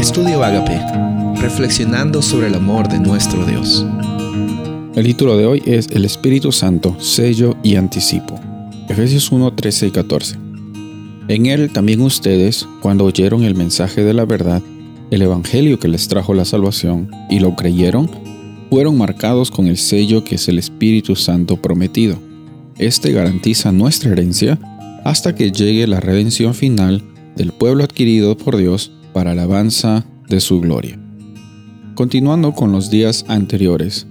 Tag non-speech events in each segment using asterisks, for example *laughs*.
Estudio Agape, reflexionando sobre el amor de nuestro Dios. El título de hoy es El Espíritu Santo, sello y anticipo. Efesios 1, 13 y 14. En él también ustedes, cuando oyeron el mensaje de la verdad, el Evangelio que les trajo la salvación, y lo creyeron, fueron marcados con el sello que es el Espíritu Santo prometido. Este garantiza nuestra herencia hasta que llegue la redención final del pueblo adquirido por Dios para alabanza de su gloria. Continuando con los días anteriores,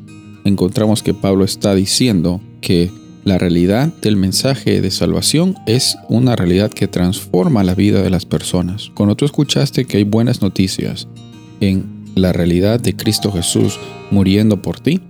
encontramos que Pablo está diciendo que la realidad del mensaje de salvación es una realidad que transforma la vida de las personas. Cuando tú escuchaste que hay buenas noticias en la realidad de Cristo Jesús muriendo por ti,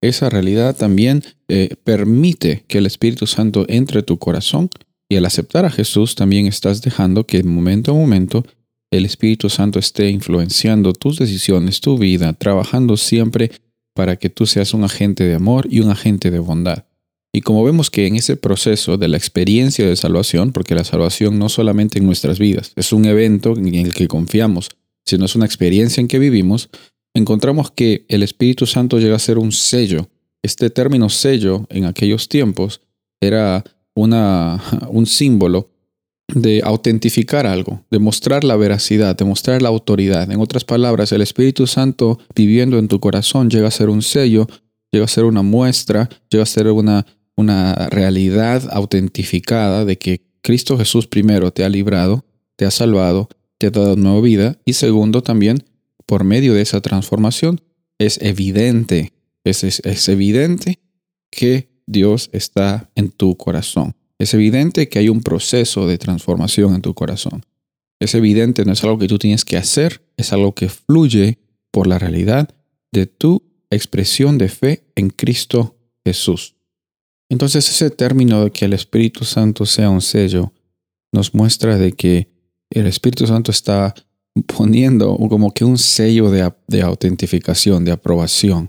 esa realidad también eh, permite que el Espíritu Santo entre tu corazón y al aceptar a Jesús también estás dejando que momento a momento el Espíritu Santo esté influenciando tus decisiones, tu vida, trabajando siempre para que tú seas un agente de amor y un agente de bondad. Y como vemos que en ese proceso de la experiencia de salvación, porque la salvación no solamente en nuestras vidas, es un evento en el que confiamos, sino es una experiencia en que vivimos, encontramos que el Espíritu Santo llega a ser un sello. Este término sello en aquellos tiempos era una, *laughs* un símbolo de autentificar algo, de mostrar la veracidad, de mostrar la autoridad. En otras palabras, el Espíritu Santo viviendo en tu corazón llega a ser un sello, llega a ser una muestra, llega a ser una, una realidad autentificada de que Cristo Jesús primero te ha librado, te ha salvado, te ha dado nueva vida y segundo también por medio de esa transformación es evidente, es, es evidente que Dios está en tu corazón. Es evidente que hay un proceso de transformación en tu corazón. Es evidente, no es algo que tú tienes que hacer, es algo que fluye por la realidad de tu expresión de fe en Cristo Jesús. Entonces ese término de que el Espíritu Santo sea un sello nos muestra de que el Espíritu Santo está poniendo como que un sello de, de autentificación, de aprobación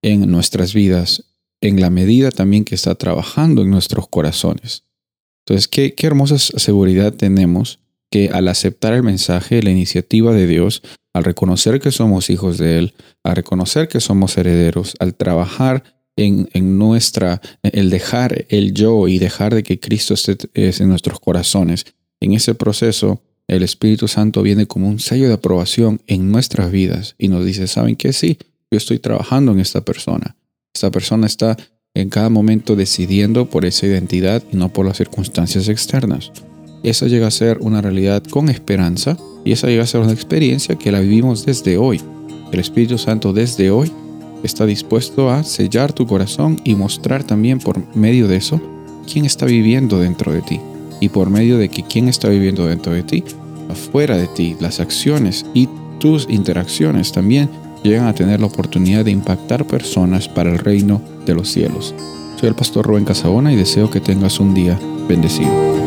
en nuestras vidas en la medida también que está trabajando en nuestros corazones. Entonces, qué, qué hermosa seguridad tenemos que al aceptar el mensaje, la iniciativa de Dios, al reconocer que somos hijos de Él, al reconocer que somos herederos, al trabajar en, en, nuestra, el dejar el yo y dejar de que Cristo esté en nuestros corazones, en ese proceso el Espíritu Santo viene como un sello de aprobación en nuestras vidas y nos dice, ¿saben qué? Sí, yo estoy trabajando en esta persona. Esta persona está en cada momento decidiendo por esa identidad y no por las circunstancias externas. Esa llega a ser una realidad con esperanza y esa llega a ser una experiencia que la vivimos desde hoy. El Espíritu Santo desde hoy está dispuesto a sellar tu corazón y mostrar también por medio de eso quién está viviendo dentro de ti. Y por medio de que quién está viviendo dentro de ti, afuera de ti, las acciones y tus interacciones también llegan a tener la oportunidad de impactar personas para el reino de los cielos. Soy el pastor Rubén Casabona y deseo que tengas un día bendecido.